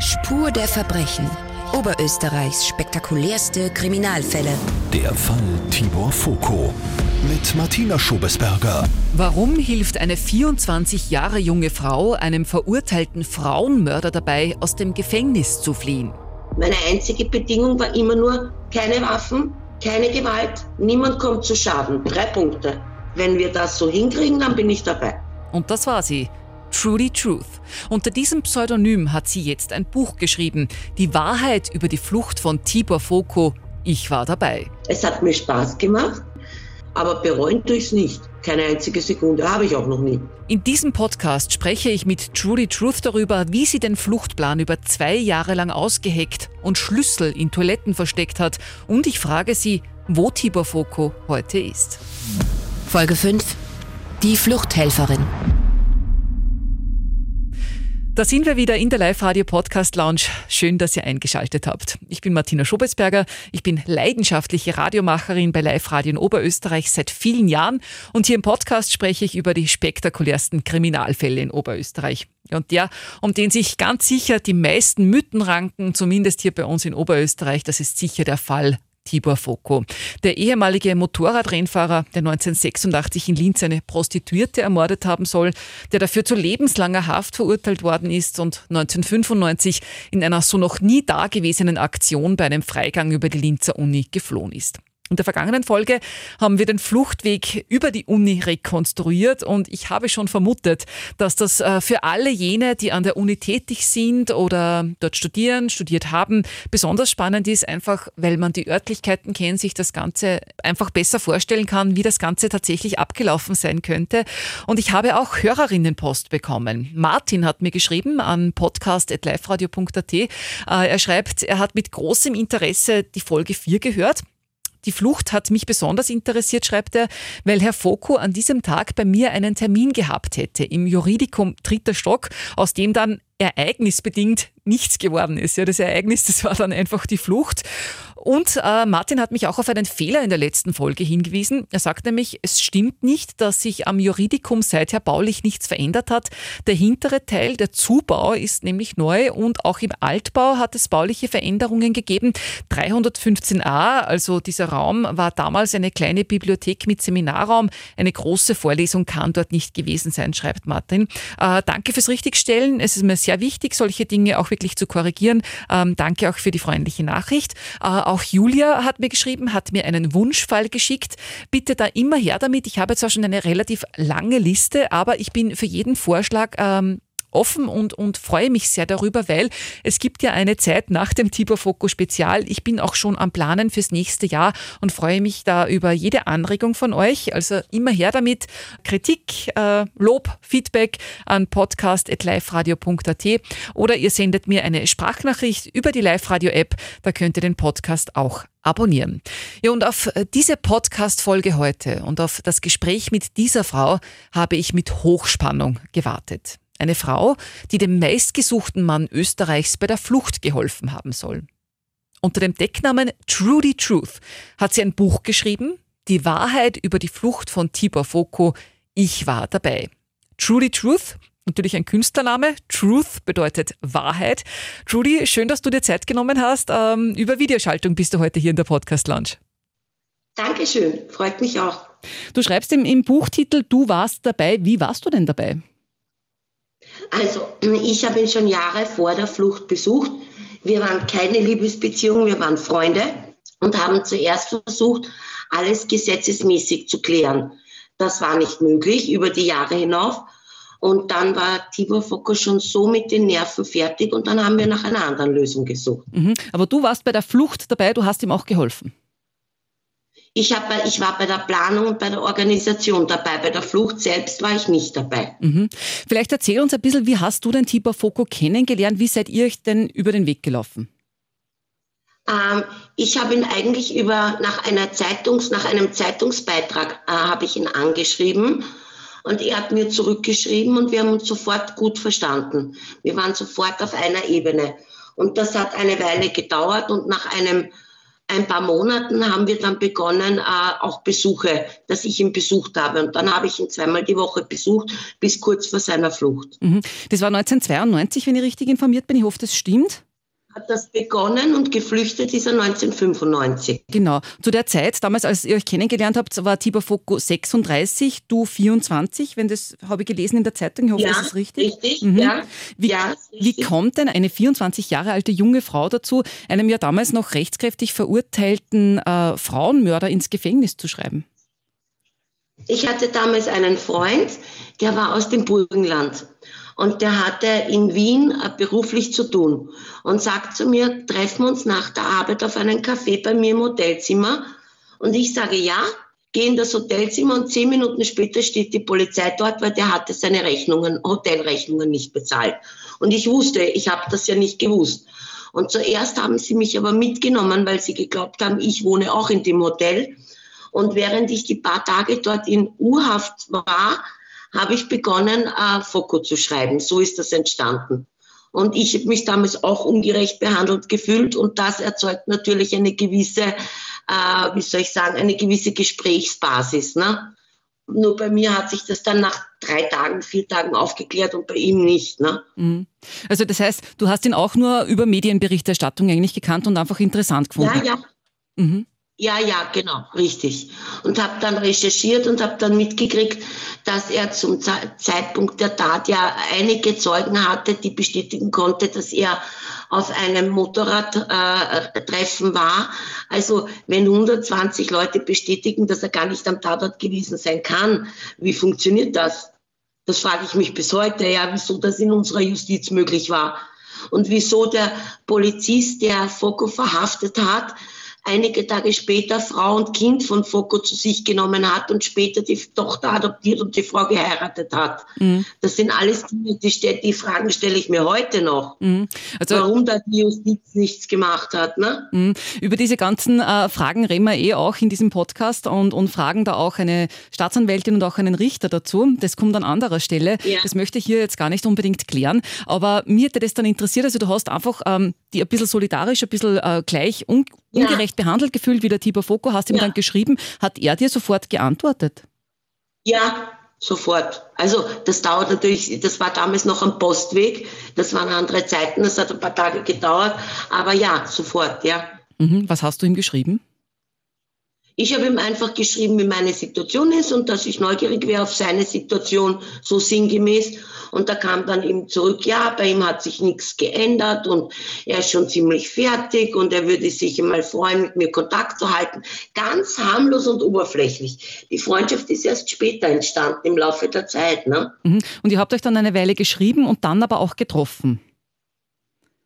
Spur der Verbrechen. Oberösterreichs spektakulärste Kriminalfälle. Der Fall Tibor Foko mit Martina Schobesberger. Warum hilft eine 24 Jahre junge Frau einem verurteilten Frauenmörder dabei, aus dem Gefängnis zu fliehen? Meine einzige Bedingung war immer nur keine Waffen, keine Gewalt, niemand kommt zu Schaden. Drei Punkte. Wenn wir das so hinkriegen, dann bin ich dabei. Und das war sie. Trudy Truth. Unter diesem Pseudonym hat sie jetzt ein Buch geschrieben. Die Wahrheit über die Flucht von Tibor Foko. Ich war dabei. Es hat mir Spaß gemacht, aber bereuen tue ich es nicht. Keine einzige Sekunde, habe ich auch noch nie. In diesem Podcast spreche ich mit Trudy Truth darüber, wie sie den Fluchtplan über zwei Jahre lang ausgeheckt und Schlüssel in Toiletten versteckt hat. Und ich frage sie, wo Tibor Foko heute ist. Folge 5. Die Fluchthelferin. Da sind wir wieder in der Live-Radio-Podcast-Lounge. Schön, dass ihr eingeschaltet habt. Ich bin Martina Schobesberger. Ich bin leidenschaftliche Radiomacherin bei Live-Radio in Oberösterreich seit vielen Jahren. Und hier im Podcast spreche ich über die spektakulärsten Kriminalfälle in Oberösterreich. Und der, um den sich ganz sicher die meisten Mythen ranken, zumindest hier bei uns in Oberösterreich, das ist sicher der Fall Tibor Foko. Der ehemalige Motorradrennfahrer, der 1986 in Linz eine Prostituierte ermordet haben soll, der dafür zu lebenslanger Haft verurteilt worden ist und 1995 in einer so noch nie dagewesenen Aktion bei einem Freigang über die Linzer Uni geflohen ist. In der vergangenen Folge haben wir den Fluchtweg über die Uni rekonstruiert und ich habe schon vermutet, dass das äh, für alle jene, die an der Uni tätig sind oder dort studieren, studiert haben, besonders spannend ist, einfach weil man die Örtlichkeiten kennt, sich das Ganze einfach besser vorstellen kann, wie das Ganze tatsächlich abgelaufen sein könnte. Und ich habe auch Hörerinnenpost bekommen. Martin hat mir geschrieben an podcast.liferadio.at. Äh, er schreibt, er hat mit großem Interesse die Folge 4 gehört die Flucht hat mich besonders interessiert, schreibt er, weil Herr Foko an diesem Tag bei mir einen Termin gehabt hätte im Juridikum dritter Stock, aus dem dann ereignisbedingt nichts geworden ist. Ja, das Ereignis, das war dann einfach die Flucht. Und äh, Martin hat mich auch auf einen Fehler in der letzten Folge hingewiesen. Er sagt nämlich, es stimmt nicht, dass sich am Juridikum seither baulich nichts verändert hat. Der hintere Teil, der Zubau, ist nämlich neu und auch im Altbau hat es bauliche Veränderungen gegeben. 315a, also dieser Raum, war damals eine kleine Bibliothek mit Seminarraum. Eine große Vorlesung kann dort nicht gewesen sein, schreibt Martin. Äh, danke fürs Richtigstellen. Es ist mir sehr wichtig, solche Dinge auch wirklich zu korrigieren. Ähm, danke auch für die freundliche Nachricht. Äh, auch Julia hat mir geschrieben, hat mir einen Wunschfall geschickt. Bitte da immer her damit. Ich habe zwar schon eine relativ lange Liste, aber ich bin für jeden Vorschlag ähm, offen und, und freue mich sehr darüber, weil es gibt ja eine Zeit nach dem Tibor Foco Spezial. Ich bin auch schon am Planen fürs nächste Jahr und freue mich da über jede Anregung von euch. Also immer her damit. Kritik, äh, Lob, Feedback an podcast.liferadio.at oder ihr sendet mir eine Sprachnachricht über die Live-Radio-App. Da könnt ihr den Podcast auch abonnieren. Ja, und auf diese Podcast-Folge heute und auf das Gespräch mit dieser Frau habe ich mit Hochspannung gewartet. Eine Frau, die dem meistgesuchten Mann Österreichs bei der Flucht geholfen haben soll. Unter dem Decknamen Trudy Truth hat sie ein Buch geschrieben, Die Wahrheit über die Flucht von Tibor Foko. Ich war dabei. Trudy Truth, natürlich ein Künstlername. Truth bedeutet Wahrheit. Trudy, schön, dass du dir Zeit genommen hast. Ähm, über Videoschaltung bist du heute hier in der Podcast Lounge. Dankeschön, freut mich auch. Du schreibst im, im Buchtitel, du warst dabei. Wie warst du denn dabei? Also, ich habe ihn schon Jahre vor der Flucht besucht. Wir waren keine Liebesbeziehung, wir waren Freunde und haben zuerst versucht, alles gesetzesmäßig zu klären. Das war nicht möglich über die Jahre hinauf. Und dann war Tibor Foko schon so mit den Nerven fertig und dann haben wir nach einer anderen Lösung gesucht. Mhm. Aber du warst bei der Flucht dabei, du hast ihm auch geholfen. Ich, hab, ich war bei der Planung und bei der Organisation dabei. Bei der Flucht selbst war ich nicht dabei. Mhm. Vielleicht erzähl uns ein bisschen, wie hast du den Tibor Foko kennengelernt? Wie seid ihr euch denn über den Weg gelaufen? Ähm, ich habe ihn eigentlich über, nach, einer Zeitungs, nach einem Zeitungsbeitrag äh, habe ich ihn angeschrieben und er hat mir zurückgeschrieben und wir haben uns sofort gut verstanden. Wir waren sofort auf einer Ebene. Und das hat eine Weile gedauert und nach einem ein paar Monaten haben wir dann begonnen, äh, auch Besuche, dass ich ihn besucht habe. Und dann habe ich ihn zweimal die Woche besucht, bis kurz vor seiner Flucht. Mhm. Das war 1992, wenn ich richtig informiert bin. Ich hoffe, das stimmt hat das begonnen und geflüchtet ist er 1995. Genau. Zu der Zeit, damals, als ihr euch kennengelernt habt, war Tibor Foko 36, du 24, wenn das habe ich gelesen in der Zeitung. Ich hoffe, ja, das ist richtig. Richtig, mhm. ja. Wie, ja richtig. wie kommt denn eine 24 Jahre alte junge Frau dazu, einem ja damals noch rechtskräftig verurteilten äh, Frauenmörder ins Gefängnis zu schreiben? Ich hatte damals einen Freund, der war aus dem Burgenland und der hatte in Wien äh, beruflich zu tun und sagt zu mir, treffen wir uns nach der Arbeit auf einen Café bei mir im Hotelzimmer. Und ich sage ja, gehe in das Hotelzimmer und zehn Minuten später steht die Polizei dort, weil der hatte seine Rechnungen, Hotelrechnungen nicht bezahlt. Und ich wusste, ich habe das ja nicht gewusst. Und zuerst haben sie mich aber mitgenommen, weil sie geglaubt haben, ich wohne auch in dem Hotel. Und während ich die paar Tage dort in Urhaft war, habe ich begonnen, äh, Foko zu schreiben. So ist das entstanden. Und ich habe mich damals auch ungerecht behandelt gefühlt und das erzeugt natürlich eine gewisse, äh, wie soll ich sagen, eine gewisse Gesprächsbasis. Ne? Nur bei mir hat sich das dann nach drei Tagen, vier Tagen aufgeklärt und bei ihm nicht. Ne? Mhm. Also das heißt, du hast ihn auch nur über Medienberichterstattung eigentlich gekannt und einfach interessant gefunden. Ja, ja. Mhm. Ja, ja, genau, richtig. Und habe dann recherchiert und habe dann mitgekriegt, dass er zum Zeitpunkt der Tat ja einige Zeugen hatte, die bestätigen konnte, dass er auf einem Motorradtreffen äh, war. Also wenn 120 Leute bestätigen, dass er gar nicht am Tatort gewesen sein kann, wie funktioniert das? Das frage ich mich bis heute, ja, wieso das in unserer Justiz möglich war. Und wieso der Polizist, der Foko verhaftet hat, einige Tage später Frau und Kind von Foko zu sich genommen hat und später die Tochter adoptiert und die Frau geheiratet hat. Mhm. Das sind alles Dinge, die, die Fragen stelle ich mir heute noch. Mhm. Also, Warum da die Justiz nichts gemacht hat. Ne? Mhm. Über diese ganzen äh, Fragen reden wir eh auch in diesem Podcast und, und fragen da auch eine Staatsanwältin und auch einen Richter dazu. Das kommt an anderer Stelle. Ja. Das möchte ich hier jetzt gar nicht unbedingt klären. Aber mir hätte das dann interessiert, also du hast einfach ähm, die ein bisschen solidarisch, ein bisschen äh, gleich un ungerecht ja. behandelt gefühlt wie der Tibor Foko, hast ihm ja. dann geschrieben. Hat er dir sofort geantwortet? Ja, sofort. Also das dauert natürlich, das war damals noch am Postweg, das waren andere Zeiten, das hat ein paar Tage gedauert, aber ja, sofort, ja. Mhm. Was hast du ihm geschrieben? Ich habe ihm einfach geschrieben, wie meine Situation ist und dass ich neugierig wäre auf seine Situation, so sinngemäß. Und da kam dann eben zurück, ja, bei ihm hat sich nichts geändert und er ist schon ziemlich fertig und er würde sich mal freuen, mit mir Kontakt zu halten. Ganz harmlos und oberflächlich. Die Freundschaft ist erst später entstanden, im Laufe der Zeit. Ne? Mhm. Und ihr habt euch dann eine Weile geschrieben und dann aber auch getroffen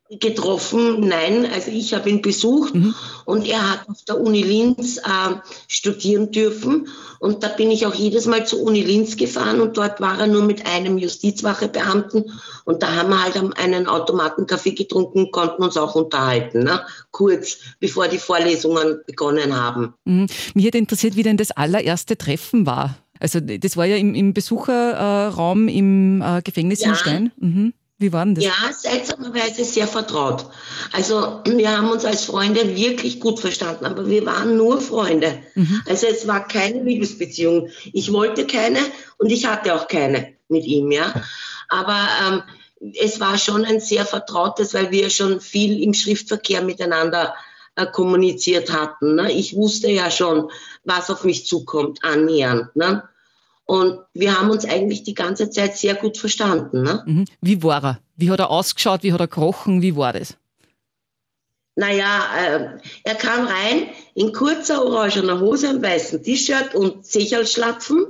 getroffen, nein, also ich habe ihn besucht mhm. und er hat auf der Uni Linz äh, studieren dürfen und da bin ich auch jedes Mal zur Uni Linz gefahren und dort war er nur mit einem Justizwachebeamten und da haben wir halt einen Automatenkaffee getrunken, konnten uns auch unterhalten, ne? kurz bevor die Vorlesungen begonnen haben. Mhm. Mich hätte interessiert, wie denn das allererste Treffen war. Also das war ja im, im Besucherraum im äh, Gefängnis ja. in Stein. Mhm. Wie war denn das? Ja, seltsamerweise sehr vertraut. Also wir haben uns als Freunde wirklich gut verstanden, aber wir waren nur Freunde. Mhm. Also es war keine Liebesbeziehung. Ich wollte keine und ich hatte auch keine mit ihm, ja. Aber ähm, es war schon ein sehr vertrautes, weil wir schon viel im Schriftverkehr miteinander äh, kommuniziert hatten. Ne? Ich wusste ja schon, was auf mich zukommt, annähernd. Ne? Und wir haben uns eigentlich die ganze Zeit sehr gut verstanden. Ne? Mhm. Wie war er? Wie hat er ausgeschaut? Wie hat er gerochen? Wie war das? Naja, äh, er kam rein in kurzer orangener Hose, einem weißen T-Shirt und Sicherlschlapfen,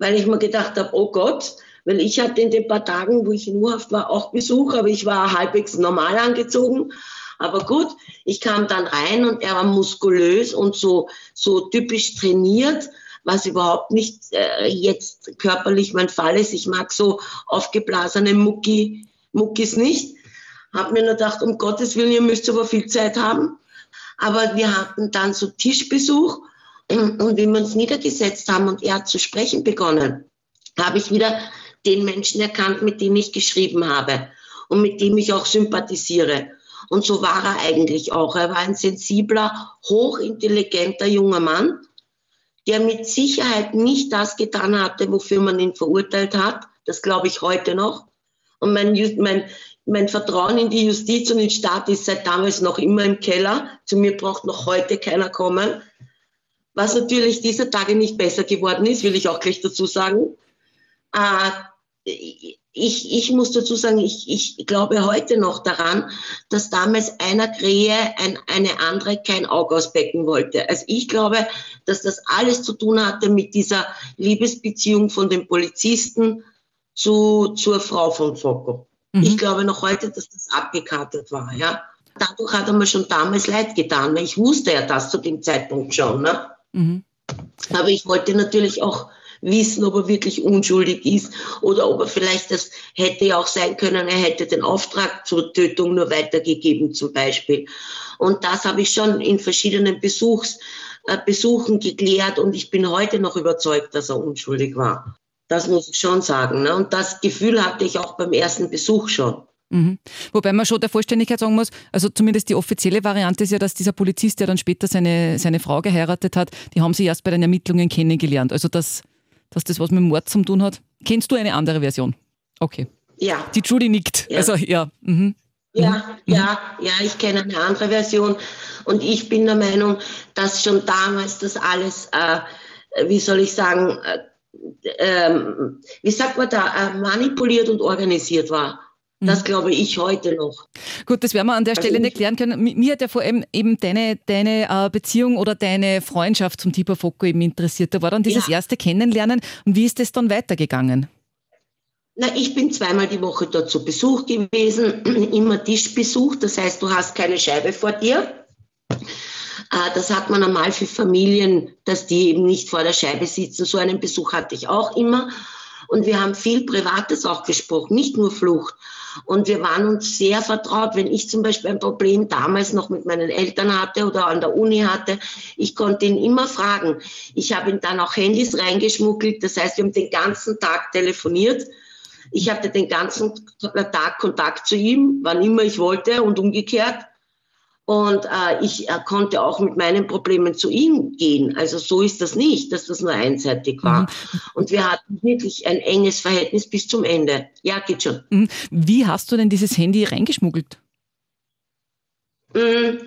weil ich mir gedacht habe, oh Gott, weil ich hatte in den paar Tagen, wo ich in Urhaft war, auch Besuch, aber ich war halbwegs normal angezogen. Aber gut, ich kam dann rein und er war muskulös und so, so typisch trainiert was überhaupt nicht äh, jetzt körperlich mein Fall ist. Ich mag so aufgeblasene Mucki, Muckis nicht. Hab mir nur gedacht, um Gottes Willen, ihr müsst aber viel Zeit haben. Aber wir hatten dann so Tischbesuch und wie wir uns niedergesetzt haben und er hat zu sprechen begonnen, habe ich wieder den Menschen erkannt, mit dem ich geschrieben habe und mit dem ich auch sympathisiere. Und so war er eigentlich auch. Er war ein sensibler, hochintelligenter junger Mann, der mit Sicherheit nicht das getan hatte, wofür man ihn verurteilt hat. Das glaube ich heute noch. Und mein, mein, mein Vertrauen in die Justiz und den Staat ist seit damals noch immer im Keller. Zu mir braucht noch heute keiner kommen. Was natürlich dieser Tage nicht besser geworden ist, will ich auch gleich dazu sagen. Äh, ich, ich muss dazu sagen, ich, ich glaube heute noch daran, dass damals einer Krähe ein, eine andere kein Auge ausbecken wollte. Also ich glaube, dass das alles zu tun hatte mit dieser Liebesbeziehung von dem Polizisten zu, zur Frau von Focco. Mhm. Ich glaube noch heute, dass das abgekartet war, ja. Dadurch hat er mir schon damals leid getan, weil ich wusste ja das zu dem Zeitpunkt schon, ne? Mhm. Aber ich wollte natürlich auch wissen, ob er wirklich unschuldig ist oder ob er vielleicht, das hätte ja auch sein können, er hätte den Auftrag zur Tötung nur weitergegeben zum Beispiel. Und das habe ich schon in verschiedenen Besuchs, äh, Besuchen geklärt und ich bin heute noch überzeugt, dass er unschuldig war. Das muss ich schon sagen. Ne? Und das Gefühl hatte ich auch beim ersten Besuch schon. Mhm. Wobei man schon der Vollständigkeit sagen muss, also zumindest die offizielle Variante ist ja, dass dieser Polizist, der dann später seine, seine Frau geheiratet hat, die haben sie erst bei den Ermittlungen kennengelernt. Also dass, dass das was mit Mord zu tun hat. Kennst du eine andere Version? Okay. Ja. Die Judy nickt. Ja. Also ja. Mhm. Ja, mhm. ja, ja, ich kenne eine andere Version und ich bin der Meinung, dass schon damals das alles, äh, wie soll ich sagen, äh, ähm, wie sagt man da, äh, manipuliert und organisiert war. Das mhm. glaube ich heute noch. Gut, das werden wir an der also Stelle nicht klären können. Mir hat ja vor allem eben deine, deine äh, Beziehung oder deine Freundschaft zum Tibor Focco eben interessiert. Da war dann dieses ja. erste Kennenlernen. Und wie ist das dann weitergegangen? Na, ich bin zweimal die Woche dort zu Besuch gewesen, immer Tischbesuch. Das heißt, du hast keine Scheibe vor dir. Äh, das hat man normal für Familien, dass die eben nicht vor der Scheibe sitzen. So einen Besuch hatte ich auch immer. Und wir haben viel Privates auch gesprochen, nicht nur Flucht. Und wir waren uns sehr vertraut. Wenn ich zum Beispiel ein Problem damals noch mit meinen Eltern hatte oder an der Uni hatte, ich konnte ihn immer fragen. Ich habe ihm dann auch Handys reingeschmuggelt. Das heißt, wir haben den ganzen Tag telefoniert. Ich hatte den ganzen Tag Kontakt zu ihm, wann immer ich wollte und umgekehrt. Und äh, ich äh, konnte auch mit meinen Problemen zu ihm gehen. Also so ist das nicht, dass das nur einseitig war. Mhm. Und wir hatten wirklich ein enges Verhältnis bis zum Ende. Ja, geht schon. Mhm. Wie hast du denn dieses Handy reingeschmuggelt? Mhm.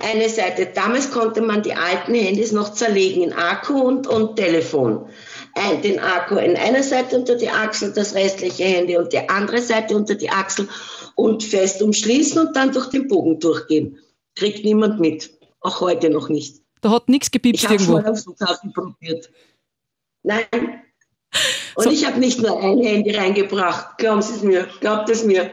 Eine Seite. Damals konnte man die alten Handys noch zerlegen in Akku und, und Telefon. Ein, den Akku in einer Seite unter die Achsel, das restliche Handy und die andere Seite unter die Achsel und fest umschließen und dann durch den Bogen durchgehen. Kriegt niemand mit. Auch heute noch nicht. Da hat nichts gepiepst ich irgendwo. Ich habe schon am Flughafen probiert. Nein. Und so. ich habe nicht nur ein Handy reingebracht. Glauben Sie es mir. Glaubt es mir.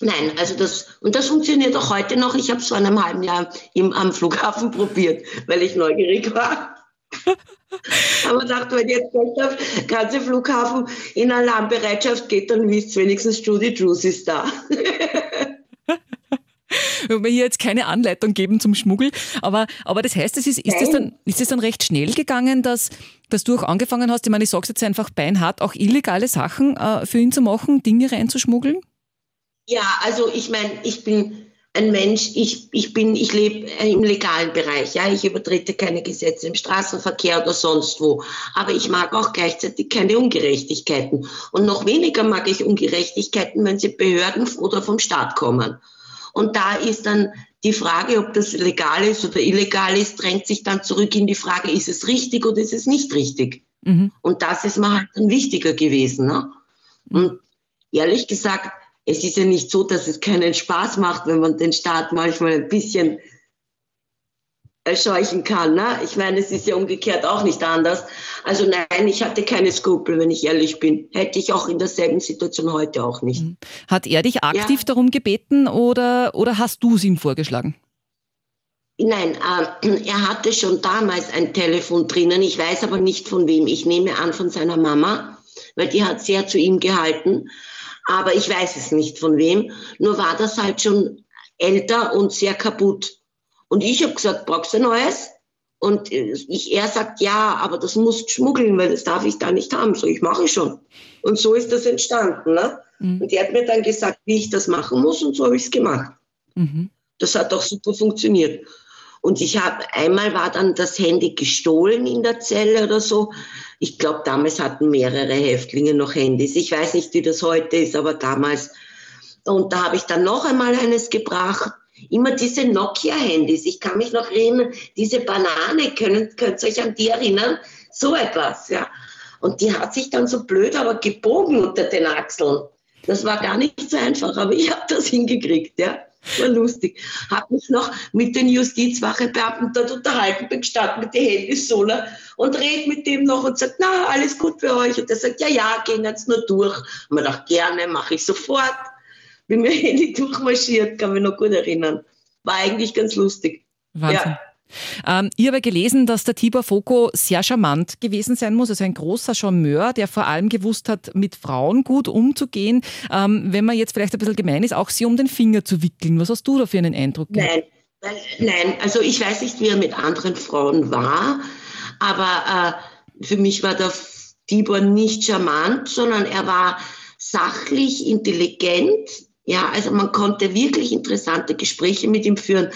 Nein, also das, und das funktioniert auch heute noch. Ich habe es vor einem halben Jahr im, am Flughafen probiert, weil ich neugierig war. Aber dachte, wenn jetzt der ganze Flughafen in Alarmbereitschaft geht, dann wisst wenigstens Judy Drews ist da. wenn wir hier jetzt keine Anleitung geben zum Schmuggel. Aber, aber das heißt, es ist, ist, das dann, ist das dann recht schnell gegangen, dass, dass du auch angefangen hast, ich meine, ich sage jetzt einfach beinhart, auch illegale Sachen äh, für ihn zu machen, Dinge reinzuschmuggeln? Ja, also ich meine, ich bin ein Mensch, ich, ich bin, ich lebe im legalen Bereich, ja, ich übertrete keine Gesetze im Straßenverkehr oder sonst wo. Aber ich mag auch gleichzeitig keine Ungerechtigkeiten. Und noch weniger mag ich Ungerechtigkeiten, wenn sie Behörden oder vom Staat kommen. Und da ist dann die Frage, ob das legal ist oder illegal ist, drängt sich dann zurück in die Frage, ist es richtig oder ist es nicht richtig? Mhm. Und das ist mir halt dann wichtiger gewesen. Ne? Und ehrlich gesagt, es ist ja nicht so, dass es keinen Spaß macht, wenn man den Staat manchmal ein bisschen erscheuchen kann. Ne? Ich meine, es ist ja umgekehrt auch nicht anders. Also nein, ich hatte keine Skrupel, wenn ich ehrlich bin. Hätte ich auch in derselben Situation heute auch nicht. Mhm. Hat er dich aktiv ja. darum gebeten oder, oder hast du es ihm vorgeschlagen? Nein, äh, er hatte schon damals ein Telefon drinnen. Ich weiß aber nicht von wem. Ich nehme an von seiner Mama, weil die hat sehr zu ihm gehalten aber ich weiß es nicht von wem. Nur war das halt schon älter und sehr kaputt. Und ich habe gesagt, brauchst du ein neues? Und ich, er sagt, ja, aber das musst schmuggeln, weil das darf ich da nicht haben. So, ich mache schon. Und so ist das entstanden. Ne? Mhm. Und die hat mir dann gesagt, wie ich das machen muss und so habe ich es gemacht. Mhm. Das hat auch super funktioniert. Und ich habe, einmal war dann das Handy gestohlen in der Zelle oder so. Ich glaube, damals hatten mehrere Häftlinge noch Handys. Ich weiß nicht, wie das heute ist, aber damals. Und da habe ich dann noch einmal eines gebracht. Immer diese Nokia-Handys. Ich kann mich noch erinnern, diese Banane, können, könnt ihr euch an die erinnern? So etwas, ja. Und die hat sich dann so blöd aber gebogen unter den Achseln. Das war gar nicht so einfach, aber ich habe das hingekriegt, ja. War lustig. Habe mich noch mit den Justizwachebeamten dort unterhalten, bin gestanden mit den Handys so und red mit dem noch und sagt, na, alles gut für euch. Und der sagt, ja, ja, gehen jetzt nur durch. Und man dachte, gerne, mache ich sofort. Bin mir Handy durchmarschiert, kann mich noch gut erinnern. War eigentlich ganz lustig. Wahnsinn. Ja. Ähm, ich habe gelesen, dass der Tibor Foko sehr charmant gewesen sein muss, also ein großer Charmeur, der vor allem gewusst hat, mit Frauen gut umzugehen. Ähm, wenn man jetzt vielleicht ein bisschen gemein ist, auch sie um den Finger zu wickeln. Was hast du da für einen Eindruck? Nein, nein, also ich weiß nicht, wie er mit anderen Frauen war, aber äh, für mich war der Tibor nicht charmant, sondern er war sachlich, intelligent, ja, also man konnte wirklich interessante Gespräche mit ihm führen,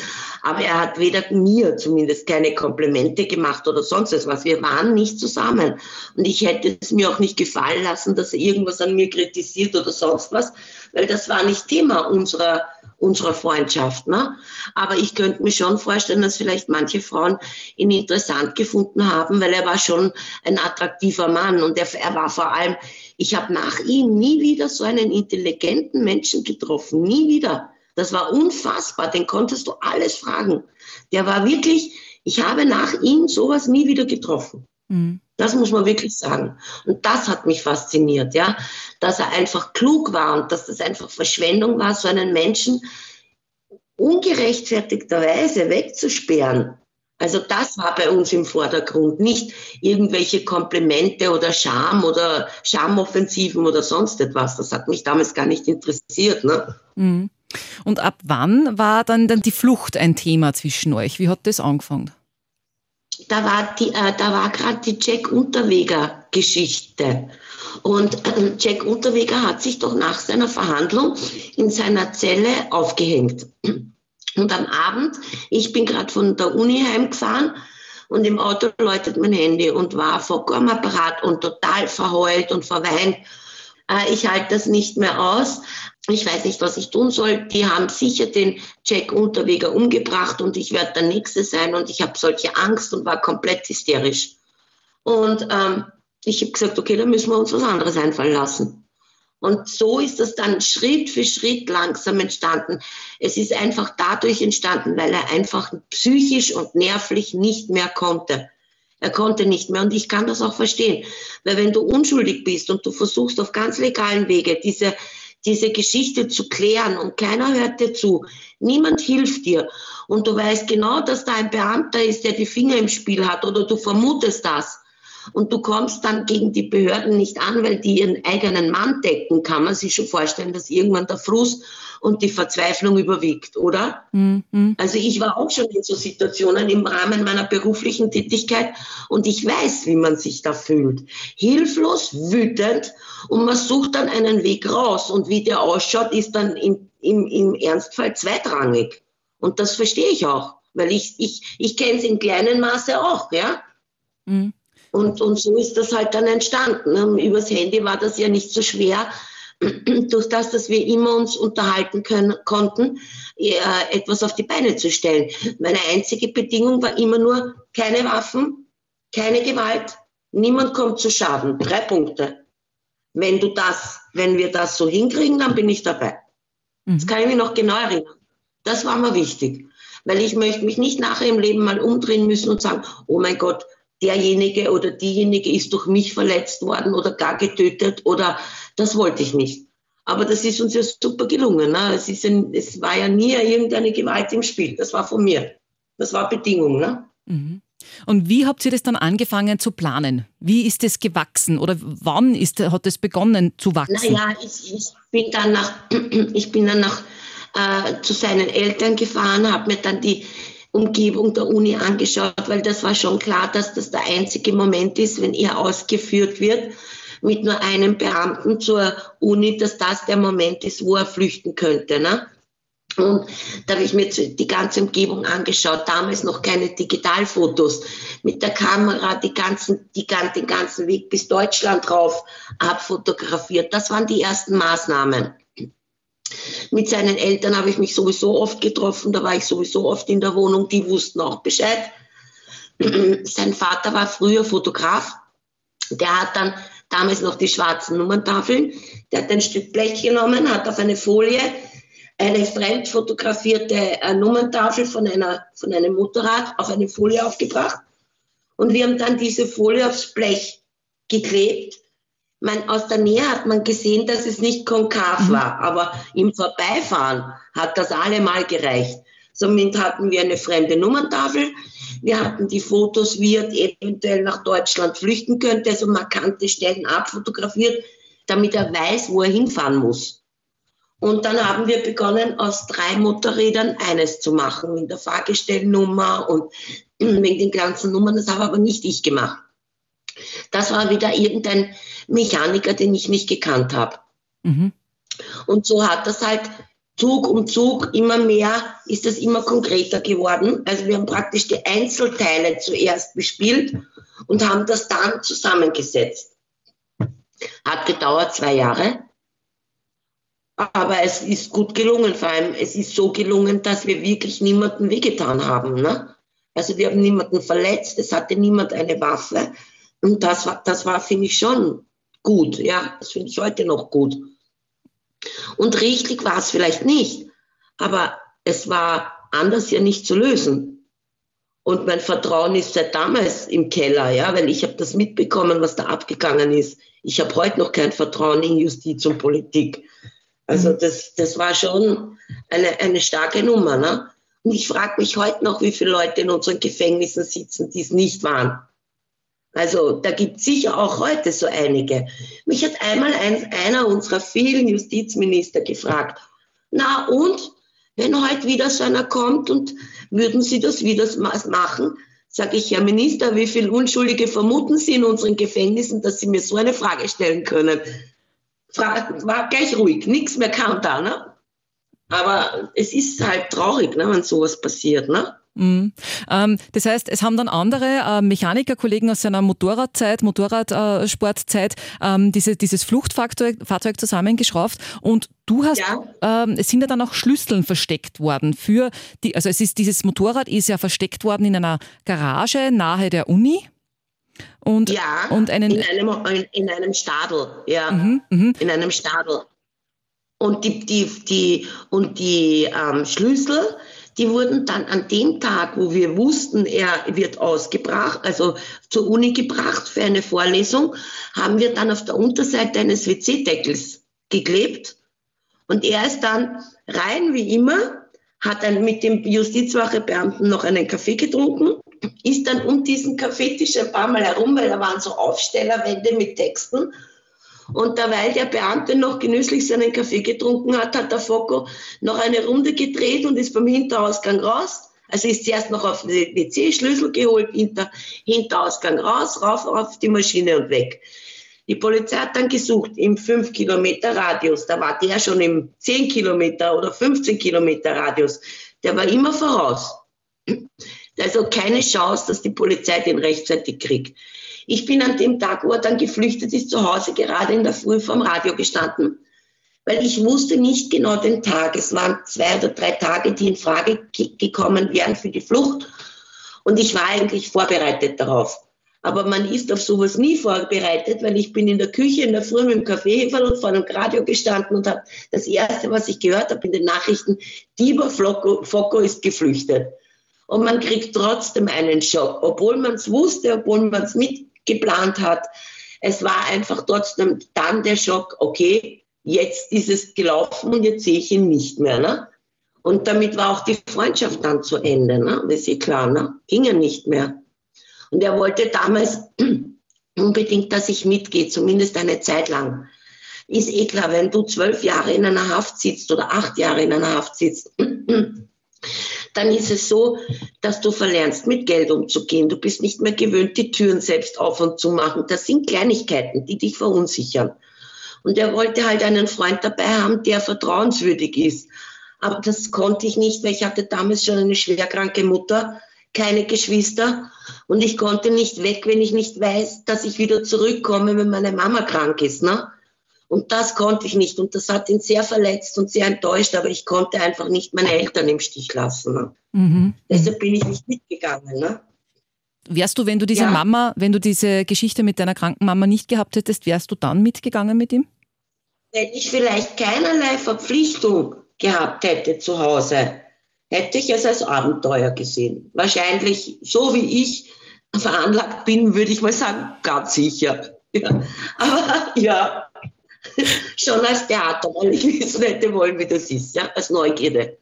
aber er hat weder mir zumindest keine Komplimente gemacht oder sonst was. Wir waren nicht zusammen. Und ich hätte es mir auch nicht gefallen lassen, dass er irgendwas an mir kritisiert oder sonst was, weil das war nicht Thema unserer unserer Freundschaft. Ne? Aber ich könnte mir schon vorstellen, dass vielleicht manche Frauen ihn interessant gefunden haben, weil er war schon ein attraktiver Mann und er, er war vor allem, ich habe nach ihm nie wieder so einen intelligenten Menschen getroffen, nie wieder. Das war unfassbar, den konntest du alles fragen. Der war wirklich, ich habe nach ihm sowas nie wieder getroffen. Mhm. Das muss man wirklich sagen. Und das hat mich fasziniert, ja, dass er einfach klug war und dass das einfach Verschwendung war, so einen Menschen ungerechtfertigterweise wegzusperren. Also das war bei uns im Vordergrund, nicht irgendwelche Komplimente oder Scham oder Schamoffensiven oder sonst etwas. Das hat mich damals gar nicht interessiert. Ne? Mhm. Und ab wann war dann, dann die Flucht ein Thema zwischen euch? Wie hat das angefangen? da war, die, äh, da war gerade die Jack Unterweger Geschichte. Und äh, Jack Unterweger hat sich doch nach seiner Verhandlung in seiner Zelle aufgehängt. Und am Abend, ich bin gerade von der Uni heimgefahren und im Auto läutet mein Handy und war vollkommen apparat und total verheult und verweint. Äh, ich halte das nicht mehr aus ich weiß nicht, was ich tun soll. Die haben sicher den Jack Unterweger umgebracht und ich werde der Nächste sein und ich habe solche Angst und war komplett hysterisch. Und ähm, ich habe gesagt, okay, dann müssen wir uns was anderes einfallen lassen. Und so ist das dann Schritt für Schritt langsam entstanden. Es ist einfach dadurch entstanden, weil er einfach psychisch und nervlich nicht mehr konnte. Er konnte nicht mehr und ich kann das auch verstehen. Weil wenn du unschuldig bist und du versuchst auf ganz legalen Wege diese diese Geschichte zu klären und keiner hört dir zu. Niemand hilft dir. Und du weißt genau, dass da ein Beamter ist, der die Finger im Spiel hat oder du vermutest das. Und du kommst dann gegen die Behörden nicht an, weil die ihren eigenen Mann decken, kann man sich schon vorstellen, dass irgendwann der Frust und die Verzweiflung überwiegt, oder? Mhm. Also ich war auch schon in so Situationen im Rahmen meiner beruflichen Tätigkeit und ich weiß, wie man sich da fühlt. Hilflos, wütend und man sucht dann einen Weg raus und wie der ausschaut, ist dann im, im, im Ernstfall zweitrangig. Und das verstehe ich auch, weil ich, ich, ich kenne es in kleinem Maße auch, ja. Mhm. Und, und so ist das halt dann entstanden. Übers Handy war das ja nicht so schwer, durch das, dass wir immer uns unterhalten können, konnten, äh, etwas auf die Beine zu stellen. Meine einzige Bedingung war immer nur keine Waffen, keine Gewalt, niemand kommt zu Schaden. Drei Punkte. Wenn du das, wenn wir das so hinkriegen, dann bin ich dabei. Mhm. Das kann ich mich noch genau erinnern. Das war mir wichtig. Weil ich möchte mich nicht nachher im Leben mal umdrehen müssen und sagen, oh mein Gott, derjenige oder diejenige ist durch mich verletzt worden oder gar getötet oder das wollte ich nicht. Aber das ist uns ja super gelungen. Ne? Es, ist ein, es war ja nie irgendeine Gewalt im Spiel. Das war von mir. Das war Bedingung. Ne? Mhm. Und wie habt ihr das dann angefangen zu planen? Wie ist es gewachsen oder wann ist, hat es begonnen zu wachsen? Naja, ich, ich bin dann nach, ich bin dann nach äh, zu seinen Eltern gefahren, habe mir dann die Umgebung der Uni angeschaut, weil das war schon klar, dass das der einzige Moment ist, wenn er ausgeführt wird, mit nur einem Beamten zur Uni, dass das der Moment ist, wo er flüchten könnte. Ne? Und da habe ich mir die ganze Umgebung angeschaut, damals noch keine Digitalfotos, mit der Kamera die ganzen, die, den ganzen Weg bis Deutschland drauf abfotografiert. Das waren die ersten Maßnahmen. Mit seinen Eltern habe ich mich sowieso oft getroffen, da war ich sowieso oft in der Wohnung, die wussten auch Bescheid. Sein Vater war früher Fotograf, der hat dann damals noch die schwarzen Nummerntafeln, der hat ein Stück Blech genommen, hat auf eine Folie eine fremd fotografierte äh, Nummerntafel von, einer, von einem Motorrad auf eine Folie aufgebracht. Und wir haben dann diese Folie aufs Blech geklebt. Man, aus der Nähe hat man gesehen, dass es nicht konkav mhm. war, aber im Vorbeifahren hat das allemal gereicht. Somit hatten wir eine fremde Nummerntafel. Wir hatten die Fotos, wie er eventuell nach Deutschland flüchten könnte, also markante Stellen abfotografiert, damit er weiß, wo er hinfahren muss. Und dann haben wir begonnen, aus drei Motorrädern eines zu machen, in der Fahrgestellnummer und wegen den ganzen Nummern. Das habe aber nicht ich gemacht. Das war wieder irgendein Mechaniker, den ich nicht gekannt habe. Mhm. Und so hat das halt Zug um Zug immer mehr, ist das immer konkreter geworden. Also wir haben praktisch die Einzelteile zuerst bespielt und haben das dann zusammengesetzt. Hat gedauert zwei Jahre. Aber es ist gut gelungen, vor allem es ist so gelungen, dass wir wirklich niemanden wehgetan haben. Ne? Also wir haben niemanden verletzt, es hatte niemand eine Waffe. Und das war, das war finde ich, schon gut. Ja, das finde ich heute noch gut. Und richtig war es vielleicht nicht, aber es war anders ja nicht zu lösen. Und mein Vertrauen ist seit damals im Keller, ja, weil ich habe das mitbekommen, was da abgegangen ist. Ich habe heute noch kein Vertrauen in Justiz und Politik. Also mhm. das, das war schon eine, eine starke Nummer. Ne? Und ich frage mich heute noch, wie viele Leute in unseren Gefängnissen sitzen, die es nicht waren. Also da gibt es sicher auch heute so einige. Mich hat einmal ein, einer unserer vielen Justizminister gefragt, na und, wenn heute wieder so einer kommt und würden Sie das wieder machen? Sage ich, Herr Minister, wie viele Unschuldige vermuten Sie in unseren Gefängnissen, dass Sie mir so eine Frage stellen können? war gleich ruhig, nichts mehr kam da, ne? Aber es ist halt traurig, ne, wenn sowas passiert, ne? Mhm. Ähm, das heißt, es haben dann andere äh, Mechanikerkollegen aus seiner Motorradzeit, Motorradsportzeit äh, ähm, diese, dieses Fluchtfahrzeug Fahrzeug zusammengeschraubt und du hast, ja. ähm, es sind ja dann auch Schlüsseln versteckt worden für die, also es ist dieses Motorrad ist ja versteckt worden in einer Garage nahe der Uni. Und, ja, und einen, in, einem, in einem Stadel, ja, mhm, mh. in einem Stadel. Und die, die, die, und die ähm, Schlüssel, die wurden dann an dem Tag, wo wir wussten, er wird ausgebracht, also zur Uni gebracht für eine Vorlesung, haben wir dann auf der Unterseite eines WC-Deckels geklebt. Und er ist dann rein wie immer, hat dann mit dem Justizwachebeamten noch einen Kaffee getrunken ist dann um diesen Kaffeetisch ein paar Mal herum, weil da waren so Aufstellerwände mit Texten. Und derweil der Beamte noch genüsslich seinen Kaffee getrunken hat, hat der Focko noch eine Runde gedreht und ist beim Hinterausgang raus. Also ist zuerst noch auf den WC-Schlüssel geholt, hinter, Hinterausgang raus, rauf auf die Maschine und weg. Die Polizei hat dann gesucht im 5 Kilometer Radius. Da war der schon im 10 Kilometer oder 15 Kilometer Radius. Der war immer voraus. Also keine Chance, dass die Polizei den rechtzeitig kriegt. Ich bin an dem Tag, wo er dann geflüchtet ist, zu Hause gerade in der Früh vorm Radio gestanden, weil ich wusste nicht genau den Tag. Es waren zwei oder drei Tage, die in Frage gekommen wären für die Flucht. Und ich war eigentlich vorbereitet darauf. Aber man ist auf sowas nie vorbereitet, weil ich bin in der Küche in der Früh mit dem Kaffeeheferl und vor einem Radio gestanden und habe das Erste, was ich gehört habe in den Nachrichten, Dieber Focko ist geflüchtet und man kriegt trotzdem einen Schock, obwohl man es wusste, obwohl man es mitgeplant hat. Es war einfach trotzdem dann der Schock, okay, jetzt ist es gelaufen und jetzt sehe ich ihn nicht mehr. Ne? Und damit war auch die Freundschaft dann zu Ende, ne? das ist eh klar, ne? ging er nicht mehr. Und er wollte damals unbedingt, dass ich mitgehe, zumindest eine Zeit lang. Ist eh klar, wenn du zwölf Jahre in einer Haft sitzt oder acht Jahre in einer Haft sitzt, dann ist es so, dass du verlernst, mit Geld umzugehen. Du bist nicht mehr gewöhnt, die Türen selbst auf und zu machen. Das sind Kleinigkeiten, die dich verunsichern. Und er wollte halt einen Freund dabei haben, der vertrauenswürdig ist. Aber das konnte ich nicht, weil ich hatte damals schon eine schwerkranke Mutter, keine Geschwister. Und ich konnte nicht weg, wenn ich nicht weiß, dass ich wieder zurückkomme, wenn meine Mama krank ist. Ne? Und das konnte ich nicht. Und das hat ihn sehr verletzt und sehr enttäuscht. Aber ich konnte einfach nicht meine Eltern im Stich lassen. Ne? Mhm. Deshalb bin ich nicht mitgegangen. Ne? Wärst du, wenn du diese ja. Mama, wenn du diese Geschichte mit deiner kranken Mama nicht gehabt hättest, wärst du dann mitgegangen mit ihm? Wenn ich vielleicht keinerlei Verpflichtung gehabt hätte zu Hause, hätte ich es als Abenteuer gesehen. Wahrscheinlich, so wie ich veranlagt bin, würde ich mal sagen, ganz sicher. Ja. Aber ja, schon als Theater, weil ich wissen hätte wollen, wie das ist, ja, als Neugierde.